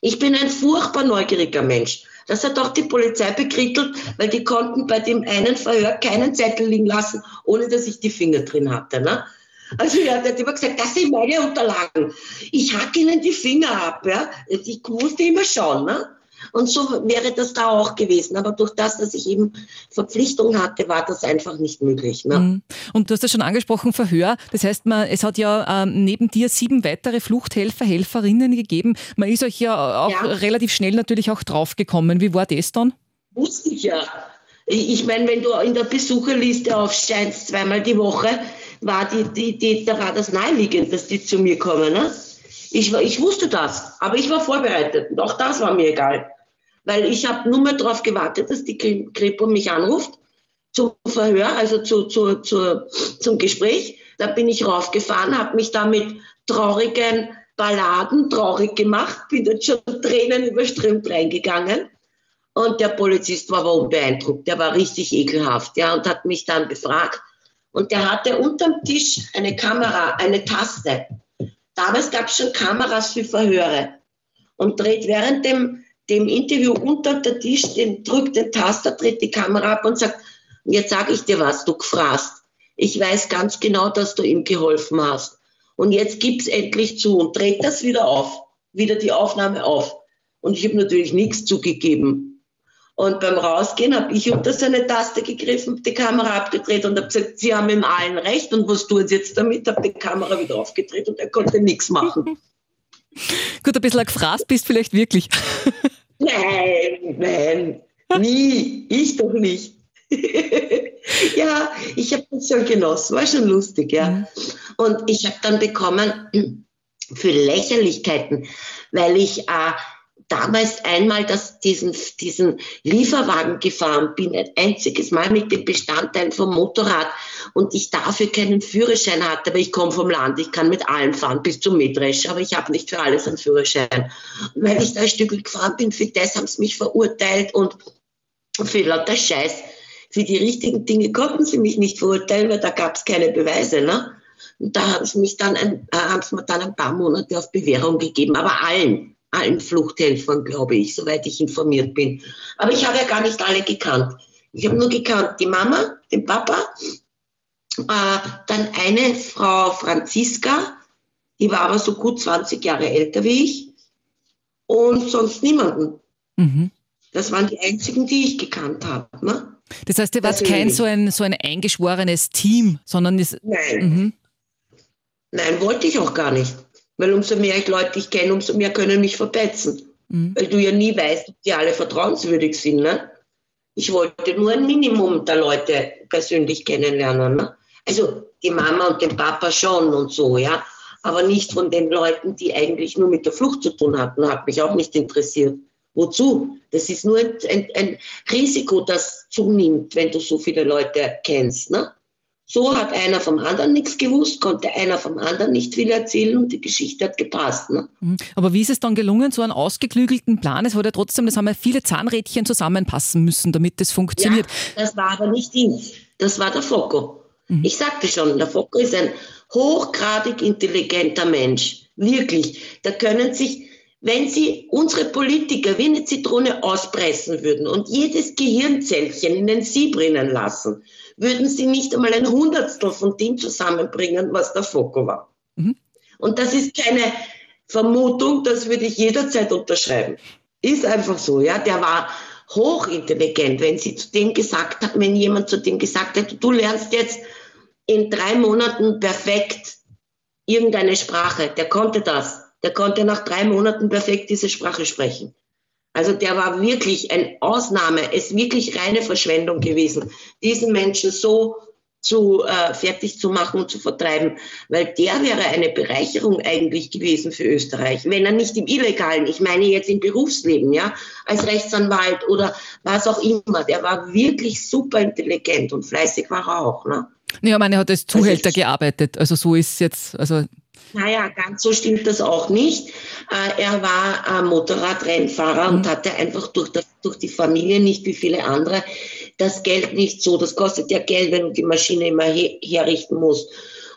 Ich bin ein furchtbar neugieriger Mensch. Das hat auch die Polizei bekrittelt, weil die konnten bei dem einen Verhör keinen Zettel liegen lassen, ohne dass ich die Finger drin hatte. Ne? Also er hat immer gesagt, das sind meine Unterlagen. Ich hack ihnen die Finger ab. Ja? Ich musste immer schauen. Ne? Und so wäre das da auch gewesen. Aber durch das, dass ich eben Verpflichtung hatte, war das einfach nicht möglich. Ne? Mhm. Und du hast ja schon angesprochen, Verhör. Das heißt, man, es hat ja ähm, neben dir sieben weitere Fluchthelfer, Helferinnen gegeben. Man ist euch ja auch ja. relativ schnell natürlich auch draufgekommen. Wie war das dann? Wusste ich ja. Ich meine, wenn du in der Besucherliste aufscheinst, zweimal die Woche, war die, die, die, da war das naheliegend, dass die zu mir kommen. Ne? Ich, ich wusste das, aber ich war vorbereitet und auch das war mir egal. Weil ich habe nur mehr darauf gewartet, dass die Kripo mich anruft zum Verhör, also zu, zu, zu, zum Gespräch. Da bin ich raufgefahren, habe mich da mit traurigen Balladen traurig gemacht, bin dann schon Tränen überströmt reingegangen. Und der Polizist war aber unbeeindruckt, der war richtig ekelhaft, ja, und hat mich dann befragt, und der hatte unterm Tisch eine Kamera, eine Taste. Damals gab es schon Kameras für Verhöre. Und dreht während dem, dem Interview unter der Tisch, den, drückt den Taster, dreht die Kamera ab und sagt, jetzt sage ich dir was, du gefraßt. Ich weiß ganz genau, dass du ihm geholfen hast. Und jetzt gib's endlich zu und dreht das wieder auf, wieder die Aufnahme auf. Und ich habe natürlich nichts zugegeben. Und beim Rausgehen habe ich unter seine Taste gegriffen, die Kamera abgedreht und habe gesagt, Sie haben im allen recht und was tun Sie jetzt damit? Habe die Kamera wieder aufgedreht und er konnte nichts machen. Gut, ein bisschen gefraßt bist vielleicht wirklich. nein, nein, nie. Ich doch nicht. ja, ich habe das schon genossen, war schon lustig, ja. Mhm. Und ich habe dann bekommen für Lächerlichkeiten, weil ich äh, damals einmal das, diesen, diesen Lieferwagen gefahren bin, ein einziges Mal mit den Bestandteilen vom Motorrad und ich dafür keinen Führerschein hatte, aber ich komme vom Land, ich kann mit allem fahren, bis zum Mähdresch, aber ich habe nicht für alles einen Führerschein. Und weil ich da ein Stück gefahren bin, für das haben sie mich verurteilt und für lauter Scheiß. Für die richtigen Dinge konnten sie mich nicht verurteilen, weil da gab es keine Beweise. Ne? Und da haben sie, mich dann ein, äh, haben sie mir dann ein paar Monate auf Bewährung gegeben, aber allen allen Fluchthelfern, glaube ich, soweit ich informiert bin. Aber ich habe ja gar nicht alle gekannt. Ich habe nur gekannt die Mama, den Papa, äh, dann eine Frau Franziska, die war aber so gut 20 Jahre älter wie ich, und sonst niemanden. Mhm. Das waren die einzigen, die ich gekannt habe. Ne? Das heißt, ihr wart kein so ein, so ein eingeschworenes Team, sondern ist. Nein. Mhm. Nein, wollte ich auch gar nicht. Weil umso mehr ich Leute ich kenne, umso mehr können mich verpetzen. Mhm. Weil du ja nie weißt, ob die alle vertrauenswürdig sind. Ne? Ich wollte nur ein Minimum der Leute persönlich kennenlernen. Ne? Also die Mama und den Papa schon und so, ja. Aber nicht von den Leuten, die eigentlich nur mit der Flucht zu tun hatten. Hat mich auch nicht interessiert. Wozu? Das ist nur ein, ein, ein Risiko, das zunimmt, wenn du so viele Leute kennst. Ne? So hat einer vom anderen nichts gewusst, konnte einer vom anderen nicht viel erzählen und die Geschichte hat gepasst. Ne? Mhm. Aber wie ist es dann gelungen, so einen ausgeklügelten Plan? Es hat ja trotzdem, das haben ja viele Zahnrädchen zusammenpassen müssen, damit das funktioniert. Ja, das war aber nicht ich, das war der Focko. Mhm. Ich sagte schon, der Focko ist ein hochgradig intelligenter Mensch. Wirklich. Da können sich wenn Sie unsere Politiker wie eine Zitrone auspressen würden und jedes Gehirnzellchen in den Sieb rinnen lassen, würden Sie nicht einmal ein Hundertstel von dem zusammenbringen, was der Foko war. Mhm. Und das ist keine Vermutung, das würde ich jederzeit unterschreiben. Ist einfach so, ja. Der war hochintelligent, wenn sie zu dem gesagt hat, wenn jemand zu dem gesagt hätte, du lernst jetzt in drei Monaten perfekt irgendeine Sprache, der konnte das. Der konnte nach drei Monaten perfekt diese Sprache sprechen. Also der war wirklich eine Ausnahme, es ist wirklich reine Verschwendung gewesen, diesen Menschen so zu äh, fertig zu machen und zu vertreiben, weil der wäre eine Bereicherung eigentlich gewesen für Österreich, wenn er nicht im Illegalen, ich meine jetzt im Berufsleben, ja, als Rechtsanwalt oder was auch immer, der war wirklich super intelligent und fleißig war er auch. Ne? Ja, ich meine, er hat als Zuhälter also gearbeitet, also so ist es jetzt, also naja, ganz so stimmt das auch nicht. Äh, er war Motorradrennfahrer mhm. und hatte einfach durch, das, durch die Familie nicht wie viele andere das Geld nicht so. Das kostet ja Geld, wenn du die Maschine immer her herrichten musst.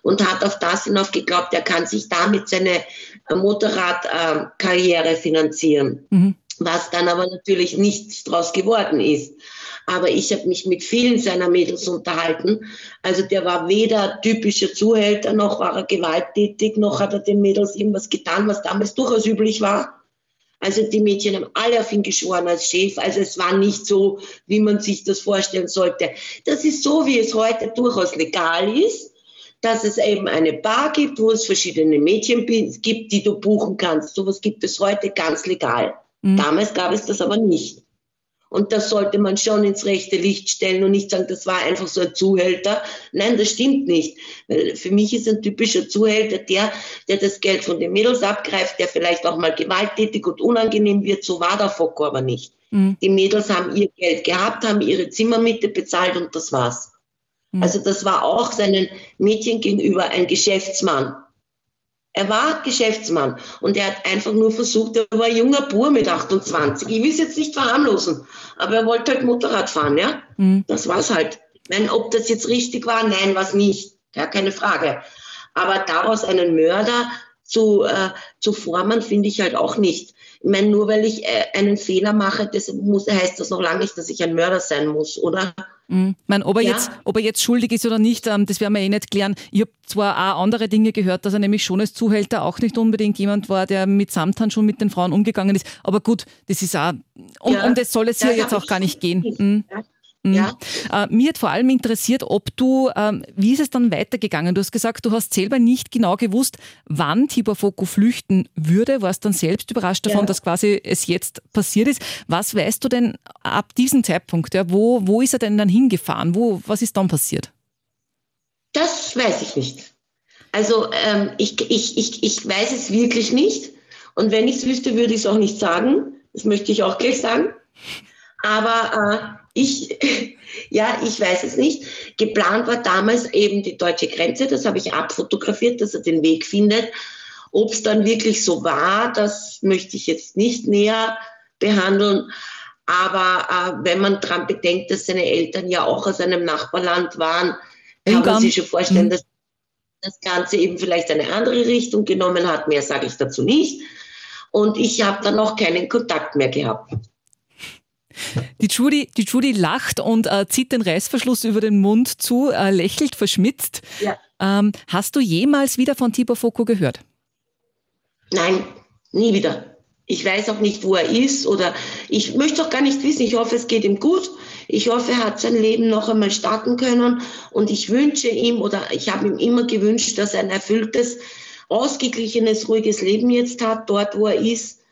Und hat auf das hinauf geglaubt, er kann sich damit seine äh, Motorradkarriere finanzieren. Mhm. Was dann aber natürlich nichts draus geworden ist. Aber ich habe mich mit vielen seiner Mädels unterhalten. Also der war weder typischer Zuhälter, noch war er gewalttätig, noch hat er den Mädels irgendwas getan, was damals durchaus üblich war. Also die Mädchen haben alle auf ihn geschworen als Chef. Also es war nicht so, wie man sich das vorstellen sollte. Das ist so, wie es heute durchaus legal ist, dass es eben eine Bar gibt, wo es verschiedene Mädchen gibt, die du buchen kannst. Sowas gibt es heute ganz legal. Mhm. Damals gab es das aber nicht. Und das sollte man schon ins rechte Licht stellen und nicht sagen, das war einfach so ein Zuhälter. Nein, das stimmt nicht. Weil für mich ist ein typischer Zuhälter der, der das Geld von den Mädels abgreift, der vielleicht auch mal gewalttätig und unangenehm wird. So war der Foko aber nicht. Mhm. Die Mädels haben ihr Geld gehabt, haben ihre Zimmermiete bezahlt und das war's. Mhm. Also das war auch seinen Mädchen gegenüber ein Geschäftsmann. Er war Geschäftsmann und er hat einfach nur versucht, er war ein junger Bur mit 28. Ich will es jetzt nicht verharmlosen, aber er wollte halt Motorrad fahren, ja. Mhm. Das war's halt. Ich meine, ob das jetzt richtig war, nein, was nicht. Ja, keine Frage. Aber daraus einen Mörder zu, äh, zu formen, finde ich halt auch nicht. Ich meine, nur weil ich äh, einen Fehler mache, das muss, heißt das noch lange nicht, dass ich ein Mörder sein muss, oder? Mhm. Ich meine, ob, er ja. jetzt, ob er jetzt schuldig ist oder nicht, ähm, das werden wir eh nicht klären. Ich habe zwar auch andere Dinge gehört, dass er nämlich schon als Zuhälter auch nicht unbedingt jemand war, der mit Samthandschuhen mit den Frauen umgegangen ist. Aber gut, das ist auch, um, ja. um das soll es hier jetzt auch gar nicht gehen. Mhm. Ja. Mhm. Ja. Äh, mir hat vor allem interessiert, ob du, ähm, wie ist es dann weitergegangen? Du hast gesagt, du hast selber nicht genau gewusst, wann Tibor Foko flüchten würde, warst dann selbst überrascht davon, ja. dass quasi es jetzt passiert ist. Was weißt du denn ab diesem Zeitpunkt? Ja, wo, wo ist er denn dann hingefahren? Wo, was ist dann passiert? Das weiß ich nicht. Also ähm, ich, ich, ich, ich weiß es wirklich nicht. Und wenn ich es wüsste, würde ich es auch nicht sagen. Das möchte ich auch gleich sagen. Aber äh, ich, ja, ich weiß es nicht. Geplant war damals eben die deutsche Grenze. Das habe ich abfotografiert, dass er den Weg findet. Ob es dann wirklich so war, das möchte ich jetzt nicht näher behandeln. Aber äh, wenn man daran bedenkt, dass seine Eltern ja auch aus einem Nachbarland waren, kann man sich schon vorstellen, mhm. dass das Ganze eben vielleicht eine andere Richtung genommen hat. Mehr sage ich dazu nicht. Und ich habe dann auch keinen Kontakt mehr gehabt. Die Judy, die Judy lacht und äh, zieht den Reißverschluss über den Mund zu, äh, lächelt verschmitzt. Ja. Ähm, hast du jemals wieder von Tibor Foko gehört? Nein, nie wieder. Ich weiß auch nicht, wo er ist oder ich möchte auch gar nicht wissen. Ich hoffe, es geht ihm gut. Ich hoffe, er hat sein Leben noch einmal starten können und ich wünsche ihm oder ich habe ihm immer gewünscht, dass er ein erfülltes, ausgeglichenes, ruhiges Leben jetzt hat, dort, wo er ist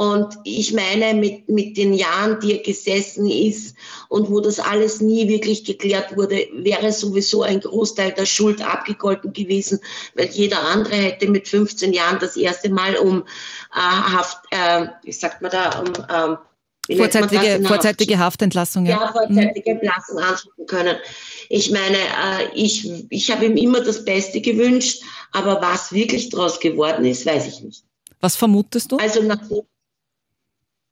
und ich meine, mit, mit den Jahren, die er gesessen ist und wo das alles nie wirklich geklärt wurde, wäre sowieso ein Großteil der Schuld abgegolten gewesen, weil jeder andere hätte mit 15 Jahren das erste Mal um äh, Haft, äh, wie sagt man da, um äh, vorzeitige, vorzeitige Haftentlassung. Ja, vorzeitige Entlassung ansuchen können. Ich meine, äh, ich, ich habe ihm immer das Beste gewünscht, aber was wirklich daraus geworden ist, weiß ich nicht. Was vermutest du? Also nachdem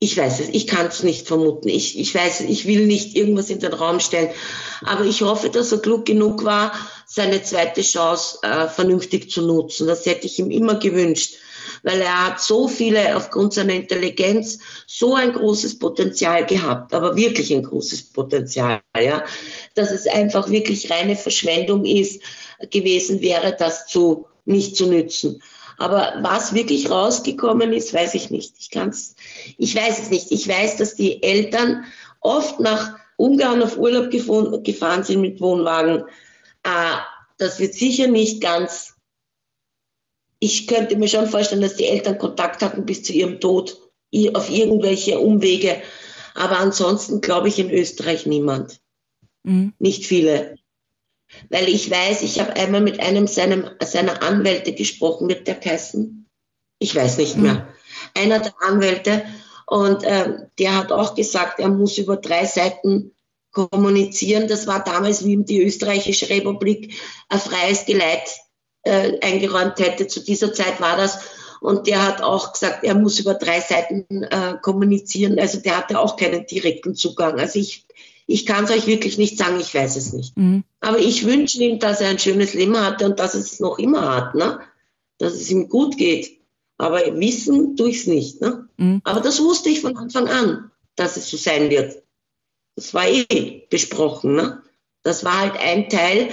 ich weiß es, ich kann es nicht vermuten. Ich, ich weiß, ich will nicht irgendwas in den Raum stellen. Aber ich hoffe, dass er klug genug war, seine zweite Chance äh, vernünftig zu nutzen. Das hätte ich ihm immer gewünscht. Weil er hat so viele, aufgrund seiner Intelligenz, so ein großes Potenzial gehabt, aber wirklich ein großes Potenzial, ja, dass es einfach wirklich reine Verschwendung ist, gewesen wäre, das zu, nicht zu nützen. Aber was wirklich rausgekommen ist, weiß ich nicht. Ich kann's, ich weiß es nicht. Ich weiß, dass die Eltern oft nach Ungarn auf Urlaub gefahren sind mit Wohnwagen. Äh, das wird sicher nicht ganz. Ich könnte mir schon vorstellen, dass die Eltern Kontakt hatten bis zu ihrem Tod auf irgendwelche Umwege. Aber ansonsten glaube ich in Österreich niemand. Mhm. Nicht viele. Weil ich weiß, ich habe einmal mit einem seinem, seiner Anwälte gesprochen, wird der geheißen? Ich weiß nicht mehr. Mhm. Einer der Anwälte. Und äh, der hat auch gesagt, er muss über drei Seiten kommunizieren. Das war damals, wie ihm die Österreichische Republik ein freies Geleit äh, eingeräumt hätte. Zu dieser Zeit war das. Und der hat auch gesagt, er muss über drei Seiten äh, kommunizieren. Also der hatte auch keinen direkten Zugang. Also ich ich kann es euch wirklich nicht sagen, ich weiß es nicht. Mhm. Aber ich wünsche ihm, dass er ein schönes Leben hatte und dass es noch immer hat, ne? dass es ihm gut geht. Aber wissen tue ich es nicht. Ne? Mhm. Aber das wusste ich von Anfang an, dass es so sein wird. Das war eh besprochen. Ne? Das war halt ein Teil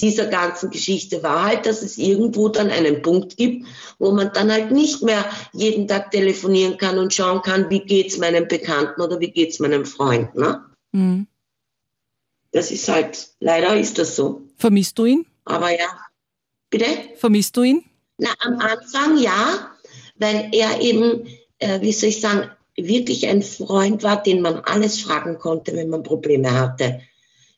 dieser ganzen Geschichte, war halt, dass es irgendwo dann einen Punkt gibt, wo man dann halt nicht mehr jeden Tag telefonieren kann und schauen kann, wie geht's meinem Bekannten oder wie geht's meinem Freund. Ne? Mhm. Das ist halt, leider ist das so. Vermisst du ihn? Aber ja. Bitte? Vermisst du ihn? Na, am Anfang ja, weil er eben, äh, wie soll ich sagen, wirklich ein Freund war, den man alles fragen konnte, wenn man Probleme hatte.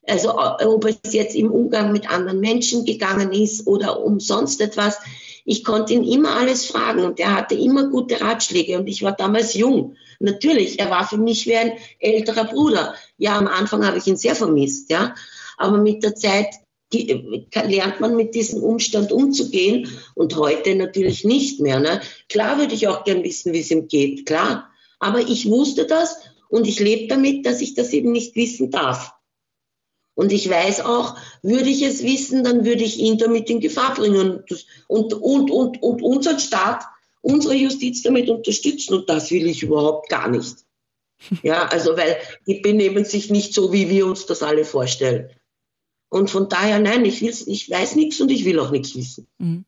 Also ob es jetzt im Umgang mit anderen Menschen gegangen ist oder um sonst etwas, ich konnte ihn immer alles fragen und er hatte immer gute Ratschläge und ich war damals jung. Natürlich, er war für mich wie ein älterer Bruder. Ja, am Anfang habe ich ihn sehr vermisst, ja. Aber mit der Zeit lernt man mit diesem Umstand umzugehen und heute natürlich nicht mehr. Ne? Klar würde ich auch gern wissen, wie es ihm geht, klar. Aber ich wusste das und ich lebe damit, dass ich das eben nicht wissen darf. Und ich weiß auch, würde ich es wissen, dann würde ich ihn damit in Gefahr bringen und, und, und, und unseren Staat unsere Justiz damit unterstützen und das will ich überhaupt gar nicht. Ja, also weil die benehmen sich nicht so, wie wir uns das alle vorstellen. Und von daher, nein, ich, ich weiß nichts und ich will auch nichts wissen. Mhm.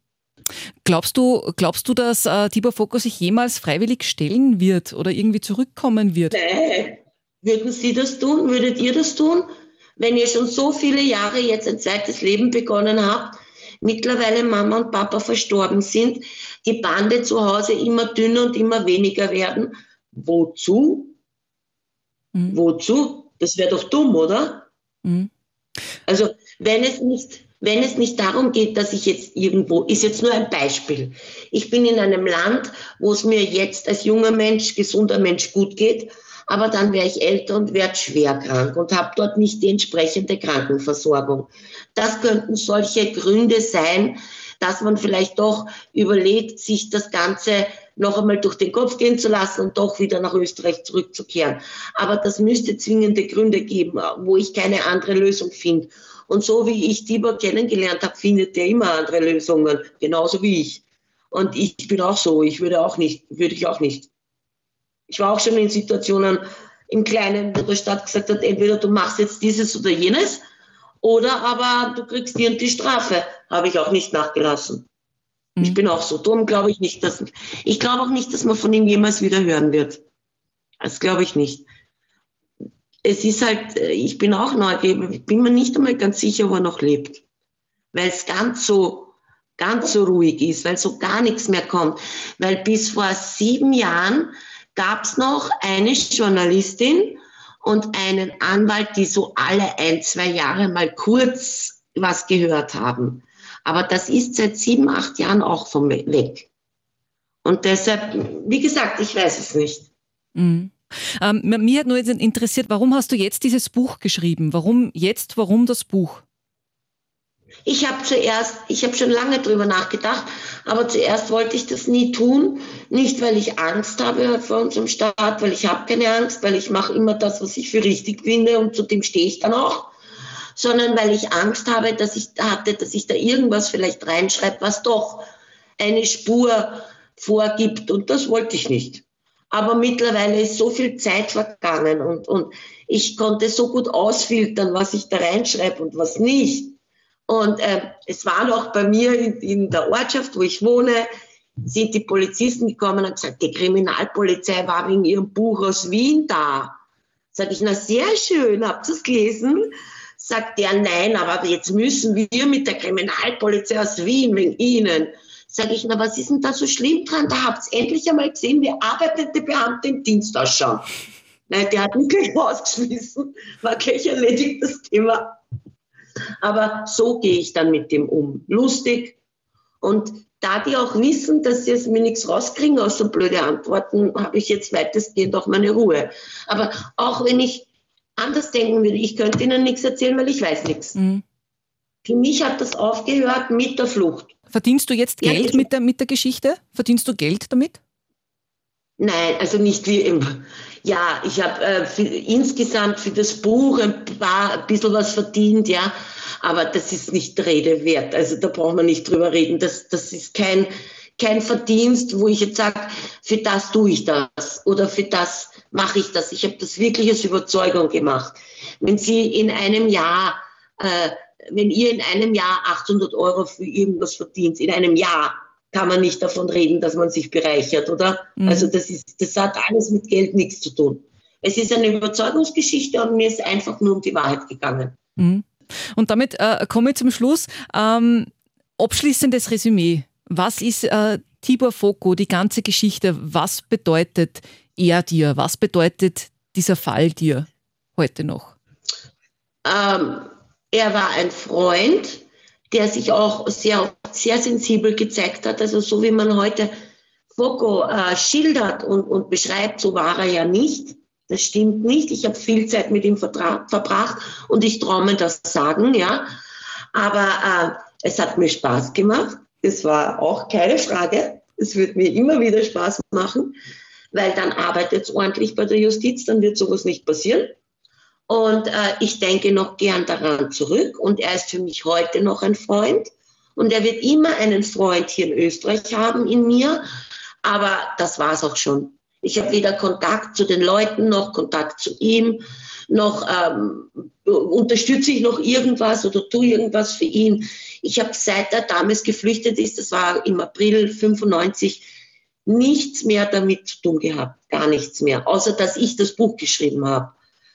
Glaubst du, glaubst du, dass äh, Tibor Foko sich jemals freiwillig stellen wird oder irgendwie zurückkommen wird? Nein. Würden Sie das tun? Würdet ihr das tun? Wenn ihr schon so viele Jahre jetzt ein zweites Leben begonnen habt, mittlerweile Mama und Papa verstorben sind, die Bande zu Hause immer dünner und immer weniger werden. Wozu? Mhm. Wozu? Das wäre doch dumm, oder? Mhm. Also wenn es nicht wenn es nicht darum geht, dass ich jetzt irgendwo, ist jetzt nur ein Beispiel. Ich bin in einem Land, wo es mir jetzt als junger Mensch, gesunder Mensch gut geht, aber dann wäre ich älter und werde schwer krank und habe dort nicht die entsprechende Krankenversorgung. Das könnten solche Gründe sein, dass man vielleicht doch überlegt, sich das Ganze noch einmal durch den Kopf gehen zu lassen und doch wieder nach Österreich zurückzukehren. Aber das müsste zwingende Gründe geben, wo ich keine andere Lösung finde. Und so wie ich Tibor kennengelernt habe, findet er immer andere Lösungen, genauso wie ich. Und ich bin auch so, ich würde auch nicht, würde ich auch nicht. Ich war auch schon in Situationen im Kleinen, wo der Stadt gesagt hat, entweder du machst jetzt dieses oder jenes oder aber du kriegst dir die Strafe. Habe ich auch nicht nachgelassen. Mhm. Ich bin auch so. Darum glaube ich nicht, dass, ich glaube auch nicht, dass man von ihm jemals wieder hören wird. Das glaube ich nicht. Es ist halt, äh, ich bin auch neugierig, ich bin mir nicht einmal ganz sicher, wo er noch lebt. Weil es ganz so, ganz so ruhig ist, weil so gar nichts mehr kommt. Weil bis vor sieben Jahren gab es noch eine Journalistin, und einen Anwalt, die so alle ein, zwei Jahre mal kurz was gehört haben. Aber das ist seit sieben, acht Jahren auch vom weg. Und deshalb, wie gesagt, ich weiß es nicht. Mhm. Ähm, mir hat nur interessiert, warum hast du jetzt dieses Buch geschrieben? Warum jetzt, warum das Buch? Ich habe zuerst, ich habe schon lange drüber nachgedacht, aber zuerst wollte ich das nie tun. Nicht, weil ich Angst habe vor unserem Staat, weil ich habe keine Angst, weil ich mache immer das, was ich für richtig finde und zu dem stehe ich dann auch, sondern weil ich Angst habe, dass ich hatte, dass ich da irgendwas vielleicht reinschreibe, was doch eine Spur vorgibt und das wollte ich nicht. Aber mittlerweile ist so viel Zeit vergangen und, und ich konnte so gut ausfiltern, was ich da reinschreibe und was nicht und äh, es war noch bei mir in, in, der Ortschaft, wo ich wohne, sind die Polizisten gekommen und gesagt, die Kriminalpolizei war wegen ihrem Buch aus Wien da. Sag ich, na sehr schön, habt ihr es gelesen? Sagt der, nein, aber jetzt müssen wir mit der Kriminalpolizei aus Wien wegen Ihnen. Sag ich, na was ist denn da so schlimm dran? Da habt ihr endlich einmal gesehen, wie arbeitende Beamte im Dienst ausschauen. Nein, der hat mich gleich rausgeschmissen, war gleich erledigt das Thema. Aber so gehe ich dann mit dem um. Lustig. Und da die auch wissen, dass sie es mir nichts rauskriegen aus so blöde Antworten, habe ich jetzt weitestgehend auch meine Ruhe. Aber auch wenn ich anders denken würde, ich könnte ihnen nichts erzählen, weil ich weiß nichts. Mhm. Für mich hat das aufgehört mit der Flucht. Verdienst du jetzt Geld ja, mit, der, mit der Geschichte? Verdienst du Geld damit? Nein, also nicht wie immer. Ja, ich habe äh, insgesamt für das Buch ein, paar, ein bisschen was verdient, ja, aber das ist nicht Rede wert. Also da braucht man nicht drüber reden. Das, das ist kein, kein Verdienst, wo ich jetzt sage, für das tue ich das oder für das mache ich das. Ich habe das wirklich aus Überzeugung gemacht. Wenn Sie in einem Jahr, äh, wenn ihr in einem Jahr 800 Euro für irgendwas verdient, in einem Jahr, kann man nicht davon reden, dass man sich bereichert, oder? Mhm. Also das ist, das hat alles mit Geld nichts zu tun. Es ist eine Überzeugungsgeschichte und mir ist einfach nur um die Wahrheit gegangen. Mhm. Und damit äh, komme ich zum Schluss. Ähm, abschließendes Resümee. Was ist äh, Tibor Foko, die ganze Geschichte? Was bedeutet er dir? Was bedeutet dieser Fall dir heute noch? Ähm, er war ein Freund, der sich auch sehr, sehr sensibel gezeigt hat. Also so wie man heute Foko äh, schildert und, und beschreibt, so war er ja nicht. Das stimmt nicht. Ich habe viel Zeit mit ihm verbracht und ich traue mir das sagen, ja. Aber äh, es hat mir Spaß gemacht. Das war auch keine Frage. Es wird mir immer wieder Spaß machen, weil dann arbeitet es ordentlich bei der Justiz, dann wird sowas nicht passieren. Und äh, ich denke noch gern daran zurück. Und er ist für mich heute noch ein Freund. Und er wird immer einen Freund hier in Österreich haben in mir. Aber das war es auch schon. Ich habe weder Kontakt zu den Leuten noch Kontakt zu ihm, noch ähm, unterstütze ich noch irgendwas oder tue irgendwas für ihn. Ich habe seit er damals geflüchtet ist, das war im April 95, nichts mehr damit zu tun gehabt, gar nichts mehr, außer dass ich das Buch geschrieben habe.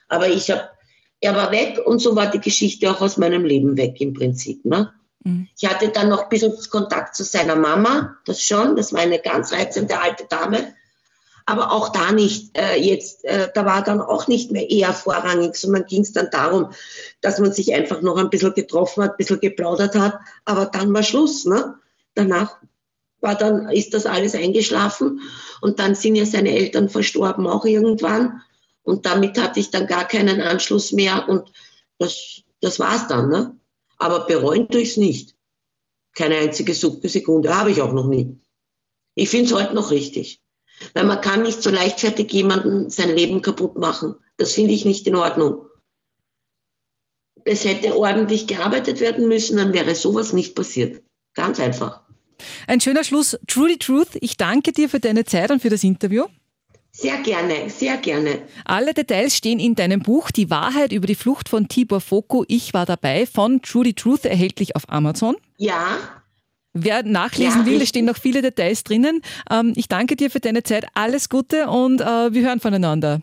Aber ich habe, er war weg und so war die Geschichte auch aus meinem Leben weg im Prinzip. Ne? Mhm. Ich hatte dann noch ein bisschen Kontakt zu seiner Mama, das schon, das war eine ganz reizende alte Dame. Aber auch da nicht äh, jetzt, äh, da war dann auch nicht mehr eher vorrangig, sondern ging es dann darum, dass man sich einfach noch ein bisschen getroffen hat, ein bisschen geplaudert hat, aber dann war Schluss. Ne? Danach war dann, ist das alles eingeschlafen und dann sind ja seine Eltern verstorben auch irgendwann. Und damit hatte ich dann gar keinen Anschluss mehr und das, das es dann. Ne? Aber bereuen tue ich es nicht. Keine einzige Sekunde habe ich auch noch nie. Ich finde es heute noch richtig. Weil man kann nicht so leichtfertig jemanden sein Leben kaputt machen. Das finde ich nicht in Ordnung. Es hätte ordentlich gearbeitet werden müssen, dann wäre sowas nicht passiert. Ganz einfach. Ein schöner Schluss. Trudy Truth, ich danke dir für deine Zeit und für das Interview. Sehr gerne, sehr gerne. Alle Details stehen in deinem Buch Die Wahrheit über die Flucht von Tibor Foko. Ich war dabei von Trudy Truth erhältlich auf Amazon. Ja. Wer nachlesen ja, will, es stehen noch viele Details drinnen. Ähm, ich danke dir für deine Zeit. Alles Gute und äh, wir hören voneinander.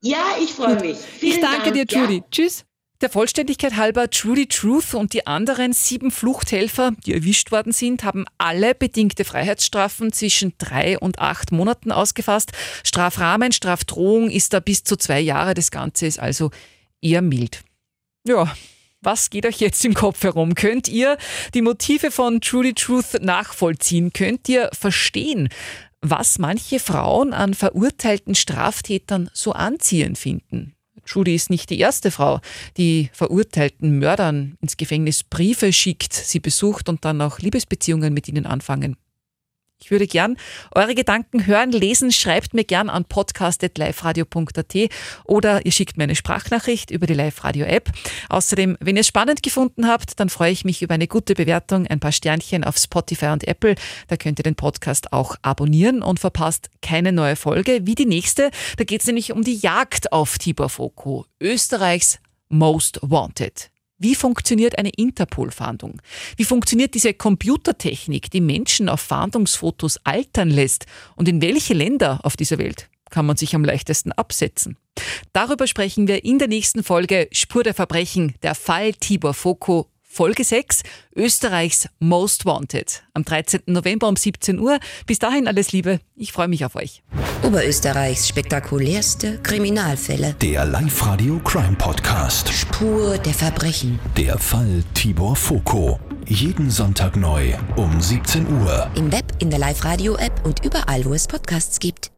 Ja, ich freue mich. Vielen ich danke Dank. dir, Judy. Ja. Tschüss. Der Vollständigkeit halber, Trudy Truth und die anderen sieben Fluchthelfer, die erwischt worden sind, haben alle bedingte Freiheitsstrafen zwischen drei und acht Monaten ausgefasst. Strafrahmen, Strafdrohung ist da bis zu zwei Jahre. Das Ganze ist also eher mild. Ja, was geht euch jetzt im Kopf herum? Könnt ihr die Motive von Trudy Truth nachvollziehen? Könnt ihr verstehen, was manche Frauen an verurteilten Straftätern so anziehend finden? Judy ist nicht die erste Frau, die verurteilten Mördern ins Gefängnis Briefe schickt, sie besucht und dann auch Liebesbeziehungen mit ihnen anfangen. Ich würde gern eure Gedanken hören, lesen. Schreibt mir gern an podcast.liferadio.at oder ihr schickt mir eine Sprachnachricht über die Live-Radio-App. Außerdem, wenn ihr es spannend gefunden habt, dann freue ich mich über eine gute Bewertung, ein paar Sternchen auf Spotify und Apple. Da könnt ihr den Podcast auch abonnieren und verpasst keine neue Folge wie die nächste. Da geht es nämlich um die Jagd auf Tibor Foko, Österreichs Most Wanted. Wie funktioniert eine Interpol-Fahndung? Wie funktioniert diese Computertechnik, die Menschen auf Fahndungsfotos altern lässt? Und in welche Länder auf dieser Welt kann man sich am leichtesten absetzen? Darüber sprechen wir in der nächsten Folge Spur der Verbrechen, der Fall Tibor Foko Folge 6, Österreichs Most Wanted. Am 13. November um 17 Uhr. Bis dahin alles Liebe. Ich freue mich auf euch. Oberösterreichs spektakulärste Kriminalfälle. Der Live-Radio Crime Podcast. Spur der Verbrechen. Der Fall Tibor Foko. Jeden Sonntag neu um 17 Uhr. Im Web, in der Live-Radio-App und überall, wo es Podcasts gibt.